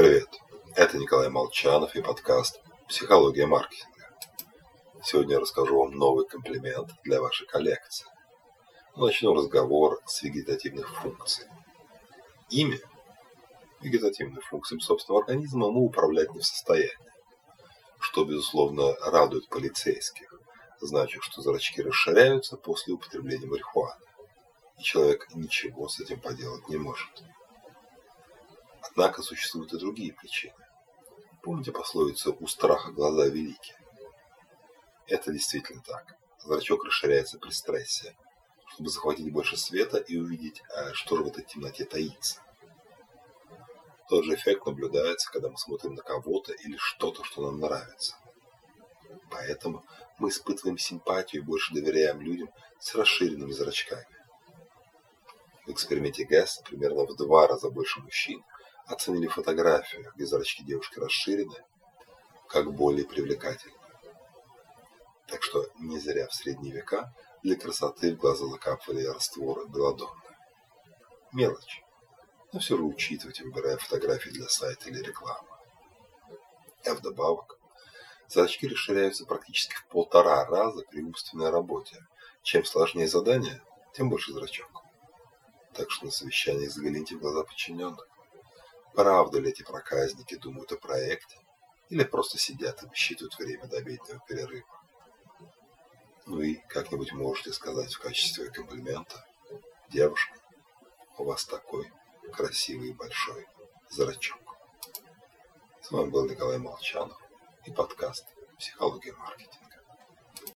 Привет, это Николай Молчанов и подкаст «Психология маркетинга». Сегодня я расскажу вам новый комплимент для вашей коллекции. Начну разговор с вегетативных функций. Ими, вегетативными функциями собственного организма, мы управлять не в состоянии, что, безусловно, радует полицейских, значит, что зрачки расширяются после употребления марихуаны, и человек ничего с этим поделать не может. Однако существуют и другие причины. Помните пословицу «у страха глаза велики»? Это действительно так. Зрачок расширяется при стрессе, чтобы захватить больше света и увидеть, а что же в этой темноте таится. Тот же эффект наблюдается, когда мы смотрим на кого-то или что-то, что нам нравится. Поэтому мы испытываем симпатию и больше доверяем людям с расширенными зрачками. В эксперименте Гесс примерно в два раза больше мужчин оценили фотографию, где зрачки девушки расширены, как более привлекательную. Так что не зря в средние века для красоты в глаза закапывали растворы белодонны. Мелочь, но все же учитывать, выбирая фотографии для сайта или рекламы. А вдобавок, зрачки расширяются практически в полтора раза при умственной работе. Чем сложнее задание, тем больше зрачок. Так что на совещаниях загляните в глаза подчиненных. Правда ли эти проказники думают о проекте или просто сидят и высчитывают время до обеденного перерыва? Ну и как-нибудь можете сказать в качестве комплимента, девушка, у вас такой красивый большой зрачок. С вами был Николай Молчанов и подкаст «Психология маркетинга».